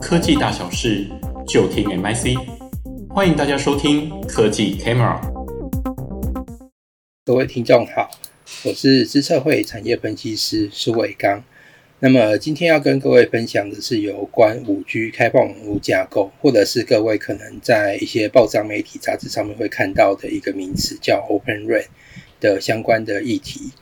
科技大小事就听 MIC，欢迎大家收听科技 Camera。各位听众好，我是资策会产业分析师苏伟刚。那么今天要跟各位分享的是有关五 G 开放网络架构，或者是各位可能在一些报章媒体杂志上面会看到的一个名词，叫 Open RAN 的相关的议题。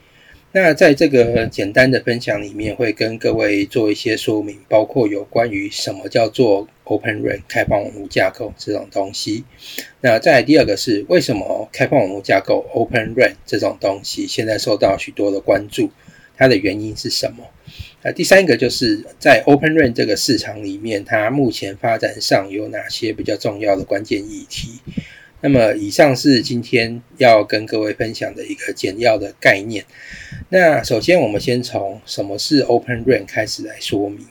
那在这个简单的分享里面，会跟各位做一些说明，包括有关于什么叫做 Open RAN 开放网络架构这种东西。那再来第二个是为什么开放网络架构 Open RAN 这种东西现在受到许多的关注，它的原因是什么？那第三个就是在 Open RAN 这个市场里面，它目前发展上有哪些比较重要的关键议题？那么以上是今天要跟各位分享的一个简要的概念。那首先我们先从什么是 Open RAN 开始来说明。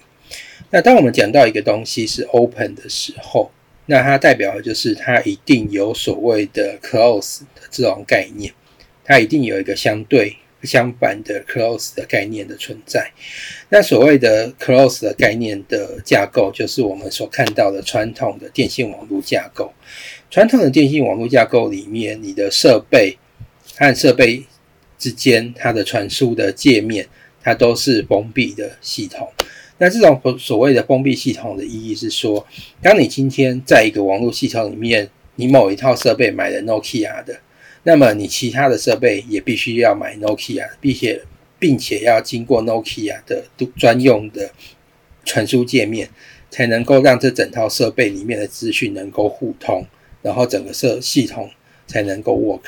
那当我们讲到一个东西是 Open 的时候，那它代表的就是它一定有所谓的 Close 的这种概念，它一定有一个相对。相反的 close 的概念的存在，那所谓的 close 的概念的架构，就是我们所看到的传统的电信网络架构。传统的电信网络架构里面，你的设备和设备之间，它的传输的界面，它都是封闭的系统。那这种所谓的封闭系统的意义是说，当你今天在一个网络系统里面，你某一套设备买了 Nokia 的。那么你其他的设备也必须要买 Nokia，并且并且要经过 Nokia 的都专用的传输界面，才能够让这整套设备里面的资讯能够互通，然后整个设系统才能够 work。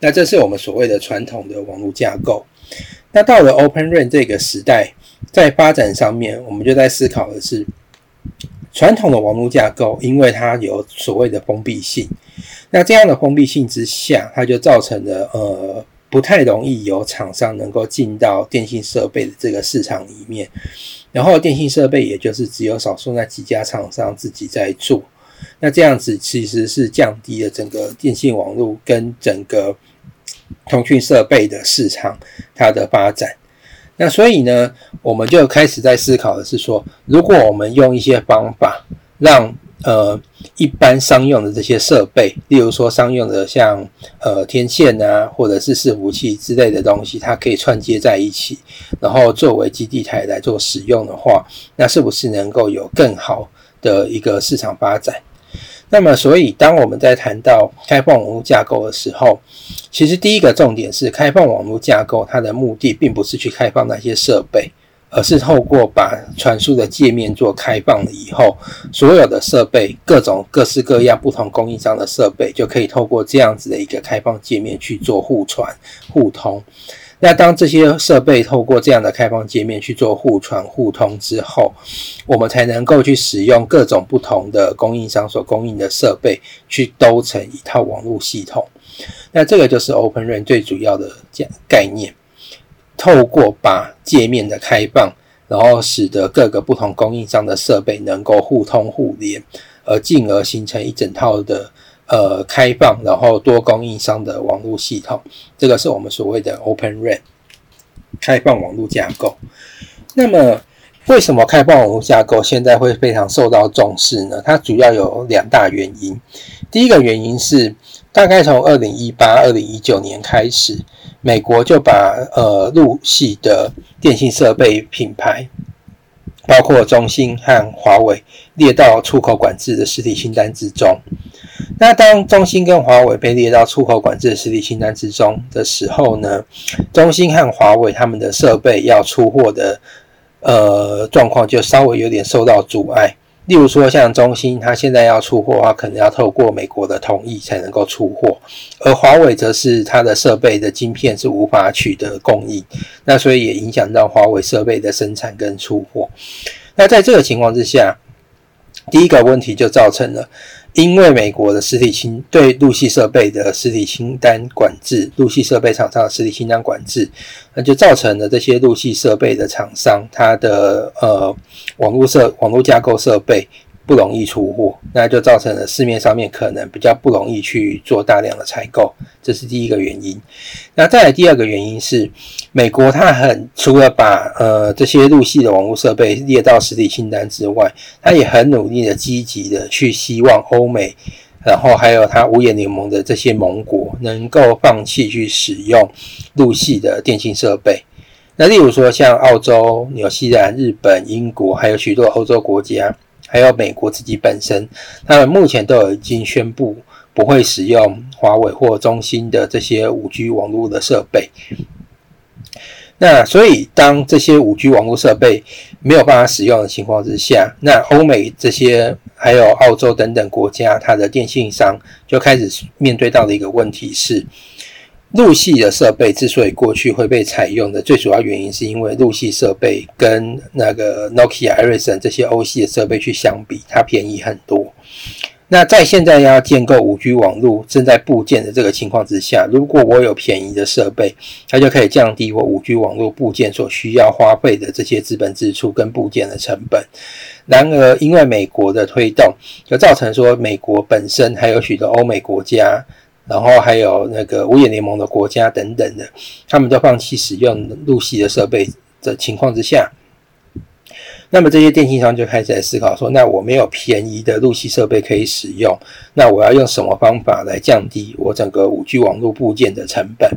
那这是我们所谓的传统的网络架构。那到了 Open RAN 这个时代，在发展上面，我们就在思考的是，传统的网络架构，因为它有所谓的封闭性。那这样的封闭性之下，它就造成了呃不太容易有厂商能够进到电信设备的这个市场里面，然后电信设备也就是只有少数那几家厂商自己在做，那这样子其实是降低了整个电信网络跟整个通讯设备的市场它的发展。那所以呢，我们就开始在思考的是说，如果我们用一些方法让呃，一般商用的这些设备，例如说商用的像呃天线啊，或者是伺服器之类的东西，它可以串接在一起，然后作为基地台来做使用的话，那是不是能够有更好的一个市场发展？那么，所以当我们在谈到开放网络架构的时候，其实第一个重点是开放网络架构，它的目的并不是去开放那些设备。而是透过把传输的界面做开放了以后，所有的设备、各种各式各样不同供应商的设备，就可以透过这样子的一个开放界面去做互传互通。那当这些设备透过这样的开放界面去做互传互通之后，我们才能够去使用各种不同的供应商所供应的设备，去兜成一套网络系统。那这个就是 Open RAN 最主要的这样概念。透过把界面的开放，然后使得各个不同供应商的设备能够互通互联，而进而形成一整套的呃开放，然后多供应商的网络系统。这个是我们所谓的 Open RAN 开放网络架构。那么，为什么开放网络架构现在会非常受到重视呢？它主要有两大原因。第一个原因是，大概从二零一八、二零一九年开始。美国就把呃陆系的电信设备品牌，包括中兴和华为列到出口管制的实体清单之中。那当中兴跟华为被列到出口管制的实体清单之中的时候呢，中兴和华为他们的设备要出货的呃状况就稍微有点受到阻碍。例如说，像中兴，它现在要出货的话，可能要透过美国的同意才能够出货；而华为则是它的设备的晶片是无法取得供应，那所以也影响到华为设备的生产跟出货。那在这个情况之下，第一个问题就造成了。因为美国的实体清对陆系设备的实体清单管制，陆系设备厂商的实体清单管制，那就造成了这些陆系设备的厂商，它的呃网络设网络架构设备不容易出货，那就造成了市面上面可能比较不容易去做大量的采购，这是第一个原因。那再来第二个原因是，美国它很除了把呃这些陆系的网络设备列到实体清单之外，它也很努力的积极的去希望欧美，然后还有它五眼联盟的这些盟国能够放弃去使用陆系的电信设备。那例如说像澳洲、纽西兰、日本、英国，还有许多欧洲国家。还有美国自己本身，他们目前都已经宣布不会使用华为或中兴的这些五 G 网络的设备。那所以，当这些五 G 网络设备没有办法使用的情况之下，那欧美这些还有澳洲等等国家，它的电信商就开始面对到的一个问题是。陆系的设备之所以过去会被采用的最主要原因，是因为陆系设备跟那个 Nokia、e r i s o n 这些欧系的设备去相比，它便宜很多。那在现在要建构 5G 网络正在布建的这个情况之下，如果我有便宜的设备，它就可以降低我 5G 网络布建所需要花费的这些资本支出跟布建的成本。然而，因为美国的推动，就造成说美国本身还有许多欧美国家。然后还有那个五眼联盟的国家等等的，他们都放弃使用陆系的设备的情况之下，那么这些电信商就开始在思考说：那我没有便宜的陆系设备可以使用，那我要用什么方法来降低我整个五 G 网络部件的成本？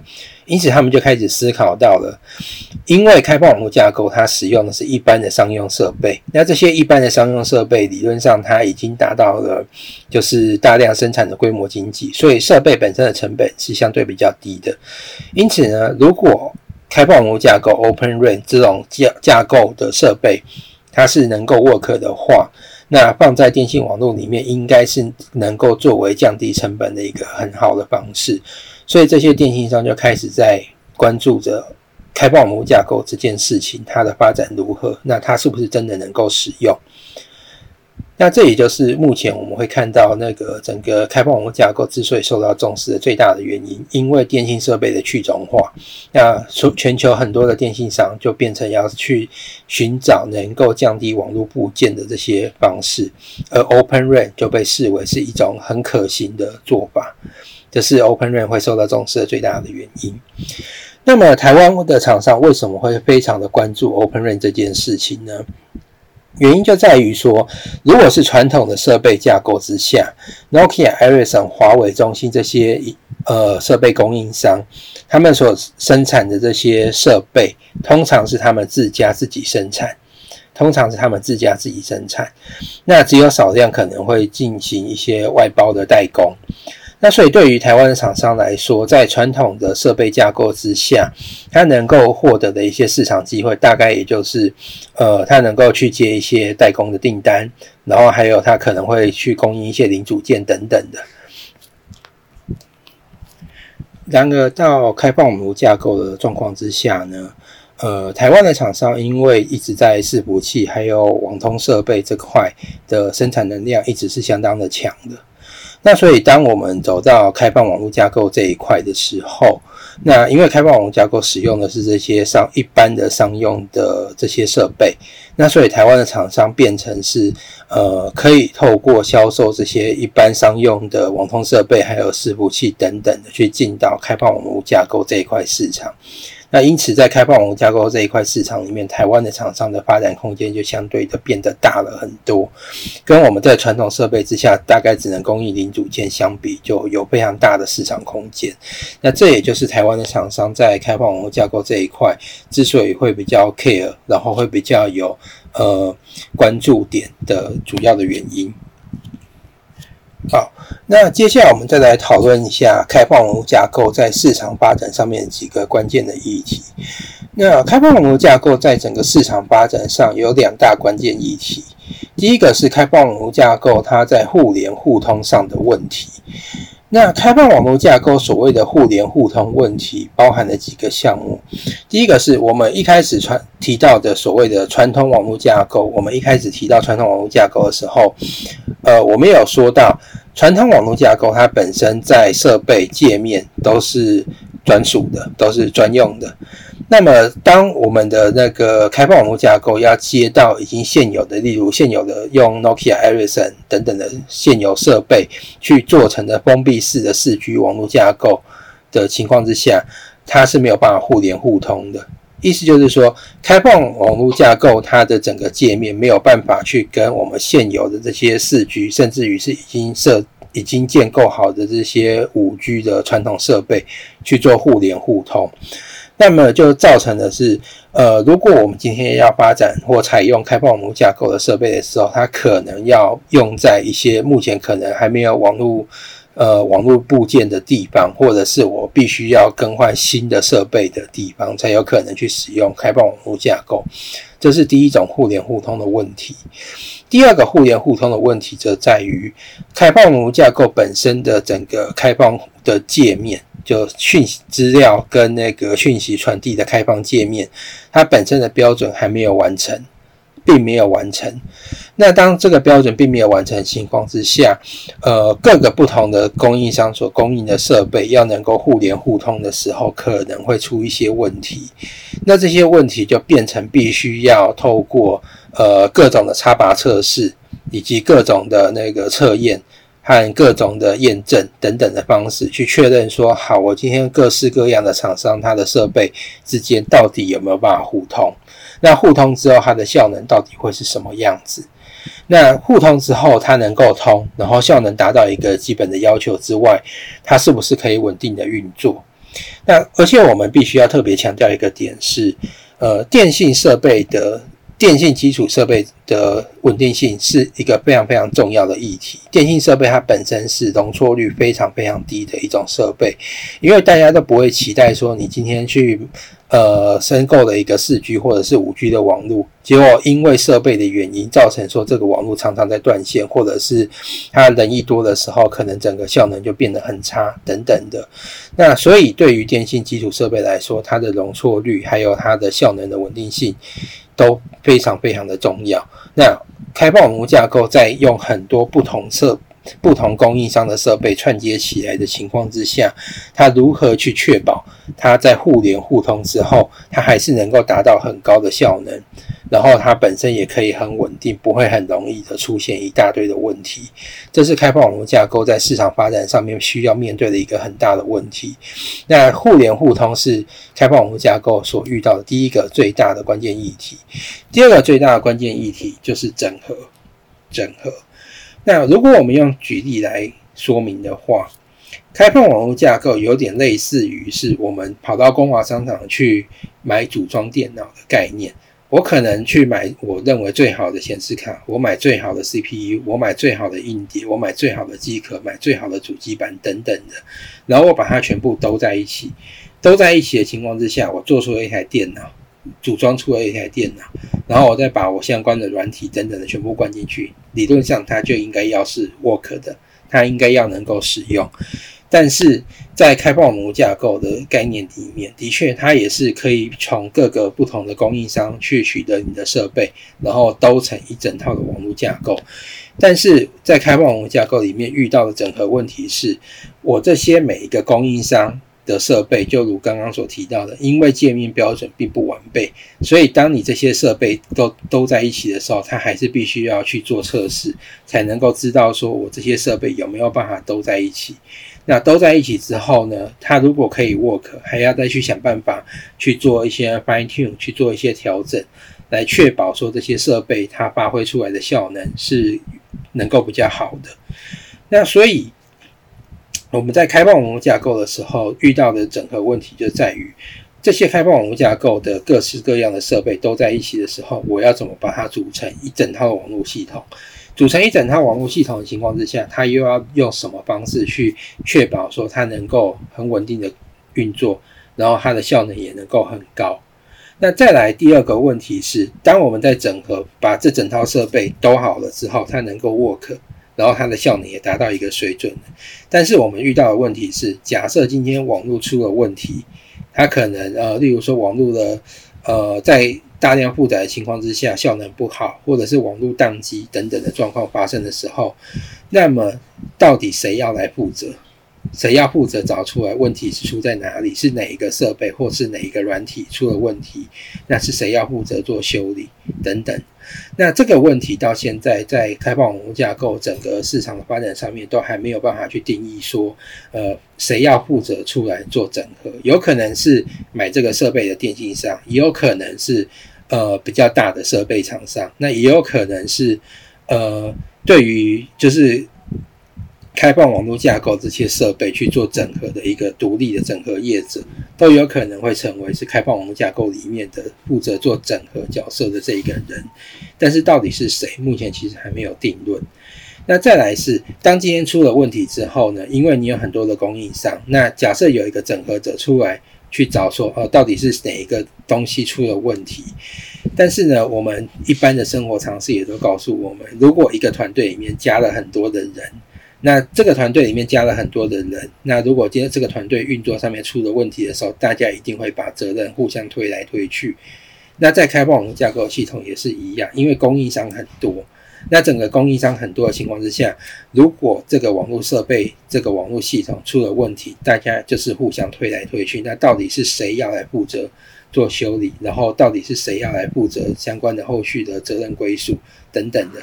因此，他们就开始思考到了，因为开放网络架构它使用的是一般的商用设备，那这些一般的商用设备理论上它已经达到了就是大量生产的规模经济，所以设备本身的成本是相对比较低的。因此呢，如果开放网络架构 Open RAN 这种架架构的设备，它是能够 work 的话，那放在电信网络里面，应该是能够作为降低成本的一个很好的方式。所以这些电信商就开始在关注着开放网络架构这件事情，它的发展如何？那它是不是真的能够使用？那这也就是目前我们会看到那个整个开放网络架构之所以受到重视的最大的原因，因为电信设备的去中化。那全球很多的电信商就变成要去寻找能够降低网络部件的这些方式，而 Open RAN 就被视为是一种很可行的做法。这是 Open RAN 会受到重视的最大的原因。那么，台湾的厂商为什么会非常的关注 Open RAN 这件事情呢？原因就在于说，如果是传统的设备架构之下，Nokia、Ericsson、华为、中兴这些呃设备供应商，他们所生产的这些设备，通常是他们自家自己生产，通常是他们自家自己生产，那只有少量可能会进行一些外包的代工。那所以，对于台湾的厂商来说，在传统的设备架构之下，它能够获得的一些市场机会，大概也就是，呃，它能够去接一些代工的订单，然后还有它可能会去供应一些零组件等等的。然而，到开放模架构的状况之下呢，呃，台湾的厂商因为一直在伺服器还有网通设备这块的生产能量一直是相当的强的。那所以，当我们走到开放网络架构这一块的时候，那因为开放网络架构使用的是这些商一般的商用的这些设备，那所以台湾的厂商变成是呃可以透过销售这些一般商用的网通设备，还有伺服器等等的，去进到开放网络架构这一块市场。那因此，在开放网络架构这一块市场里面，台湾的厂商的发展空间就相对的变得大了很多，跟我们在传统设备之下大概只能供应零组件相比，就有非常大的市场空间。那这也就是台湾的厂商在开放网络架构这一块之所以会比较 care，然后会比较有呃关注点的主要的原因。好，那接下来我们再来讨论一下开放网络架构在市场发展上面几个关键的议题。那开放网络架构在整个市场发展上有两大关键议题，第一个是开放网络架构它在互联互通上的问题。那开放网络架构所谓的互联互通问题，包含了几个项目。第一个是我们一开始传提到的所谓的传统网络架构。我们一开始提到传统网络架构的时候，呃，我们有说到，传统网络架构它本身在设备界面都是专属的，都是专用的。那么，当我们的那个开放网络架构要接到已经现有的，例如现有的用 Nokia、Ericsson 等等的现有设备去做成的封闭式的四 G 网络架构的情况之下，它是没有办法互联互通的。意思就是说，开放网络架构它的整个界面没有办法去跟我们现有的这些四 G，甚至于是已经设、已经建构好的这些五 G 的传统设备去做互联互通。那么就造成的是，呃，如果我们今天要发展或采用开放网络架构的设备的时候，它可能要用在一些目前可能还没有网络，呃，网络部件的地方，或者是我必须要更换新的设备的地方，才有可能去使用开放网络架构。这是第一种互联互通的问题。第二个互联互通的问题则在于开放网络架构本身的整个开放的界面。就讯息资料跟那个讯息传递的开放界面，它本身的标准还没有完成，并没有完成。那当这个标准并没有完成的情况之下，呃，各个不同的供应商所供应的设备要能够互联互通的时候，可能会出一些问题。那这些问题就变成必须要透过呃各种的插拔测试以及各种的那个测验。和各种的验证等等的方式去确认说，好，我今天各式各样的厂商，它的设备之间到底有没有办法互通？那互通之后，它的效能到底会是什么样子？那互通之后，它能够通，然后效能达到一个基本的要求之外，它是不是可以稳定的运作？那而且我们必须要特别强调一个点是，呃，电信设备的。电信基础设备的稳定性是一个非常非常重要的议题。电信设备它本身是容错率非常非常低的一种设备，因为大家都不会期待说你今天去呃申购了一个四 G 或者是五 G 的网络，结果因为设备的原因造成说这个网络常常在断线，或者是它人一多的时候，可能整个效能就变得很差等等的。那所以对于电信基础设备来说，它的容错率还有它的效能的稳定性。都非常非常的重要。那开放模架构在用很多不同设、不同供应商的设备串接起来的情况之下，它如何去确保它在互联互通之后，它还是能够达到很高的效能？然后它本身也可以很稳定，不会很容易的出现一大堆的问题。这是开放网络架构在市场发展上面需要面对的一个很大的问题。那互联互通是开放网络架构所遇到的第一个最大的关键议题。第二个最大的关键议题就是整合。整合。那如果我们用举例来说明的话，开放网络架构有点类似于是我们跑到光华商场去买组装电脑的概念。我可能去买我认为最好的显示卡，我买最好的 CPU，我买最好的硬碟，我买最好的机壳，买最好的主机板等等的，然后我把它全部都在一起，都在一起的情况之下，我做出了一台电脑，组装出了一台电脑，然后我再把我相关的软体等等的全部灌进去，理论上它就应该要是 work 的，它应该要能够使用。但是在开放网络架构的概念里面，的确，它也是可以从各个不同的供应商去取得你的设备，然后都成一整套的网络架构。但是在开放网络架构里面遇到的整合问题是，我这些每一个供应商的设备，就如刚刚所提到的，因为界面标准并不完备，所以当你这些设备都都在一起的时候，它还是必须要去做测试，才能够知道说我这些设备有没有办法都在一起。那都在一起之后呢，它如果可以 work，还要再去想办法去做一些 fine tune，去做一些调整，来确保说这些设备它发挥出来的效能是能够比较好的。那所以我们在开放网络架构的时候遇到的整合问题就在于，这些开放网络架构的各式各样的设备都在一起的时候，我要怎么把它组成一整套网络系统？组成一整套网络系统的情况之下，它又要用什么方式去确保说它能够很稳定的运作，然后它的效能也能够很高？那再来第二个问题是，当我们在整合把这整套设备都好了之后，它能够 work，然后它的效能也达到一个水准。但是我们遇到的问题是，假设今天网络出了问题，它可能呃，例如说网络的呃在大量负载的情况之下，效能不好，或者是网络宕机等等的状况发生的时候，那么到底谁要来负责？谁要负责找出来问题是出在哪里？是哪一个设备或是哪一个软体出了问题？那是谁要负责做修理等等？那这个问题到现在在开放网络架构整个市场的发展上面都还没有办法去定义说，呃，谁要负责出来做整合？有可能是买这个设备的电信商，也有可能是呃比较大的设备厂商，那也有可能是呃对于就是。开放网络架构这些设备去做整合的一个独立的整合业者，都有可能会成为是开放网络架构里面的负责做整合角色的这一个人。但是到底是谁，目前其实还没有定论。那再来是，当今天出了问题之后呢，因为你有很多的供应商，那假设有一个整合者出来去找说，哦，到底是哪一个东西出了问题？但是呢，我们一般的生活常识也都告诉我们，如果一个团队里面加了很多的人，那这个团队里面加了很多的人，那如果今天这个团队运作上面出了问题的时候，大家一定会把责任互相推来推去。那在开放网络架构系统也是一样，因为供应商很多，那整个供应商很多的情况之下，如果这个网络设备、这个网络系统出了问题，大家就是互相推来推去。那到底是谁要来负责做修理？然后到底是谁要来负责相关的后续的责任归属等等的，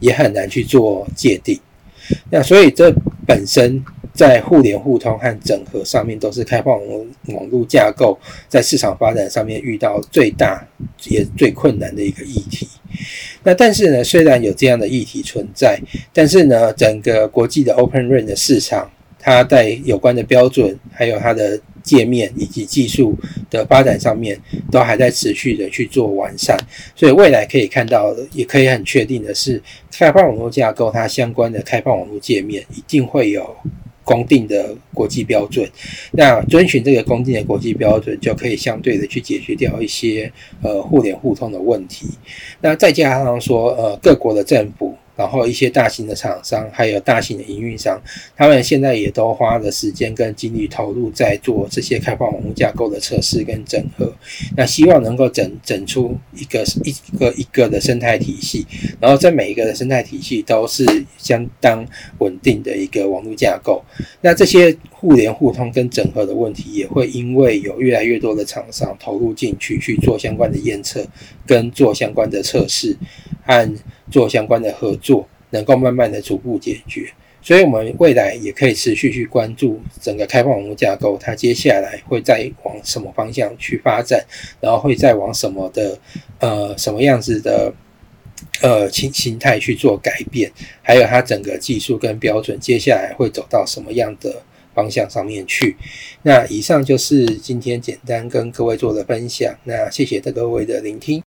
也很难去做界定。那所以这本身在互联互通和整合上面都是开放网网络架构在市场发展上面遇到最大也最困难的一个议题。那但是呢，虽然有这样的议题存在，但是呢，整个国际的 Open RAN 的市场，它在有关的标准还有它的。界面以及技术的发展上面都还在持续的去做完善，所以未来可以看到的，也可以很确定的是，开放网络架构它相关的开放网络界面一定会有公定的国际标准。那遵循这个公定的国际标准，就可以相对的去解决掉一些呃互联互通的问题。那再加上说，呃，各国的政府。然后一些大型的厂商，还有大型的营运商，他们现在也都花了时间跟精力投入在做这些开放网络架构的测试跟整合。那希望能够整整出一个一个一个的生态体系，然后在每一个的生态体系都是相当稳定的一个网络架构。那这些互联互通跟整合的问题，也会因为有越来越多的厂商投入进去去做相关的验测，跟做相关的测试和。做相关的合作，能够慢慢的逐步解决，所以我们未来也可以持续去关注整个开放网络架构，它接下来会再往什么方向去发展，然后会再往什么的呃什么样子的呃形形态去做改变，还有它整个技术跟标准接下来会走到什么样的方向上面去。那以上就是今天简单跟各位做的分享，那谢谢各位的聆听。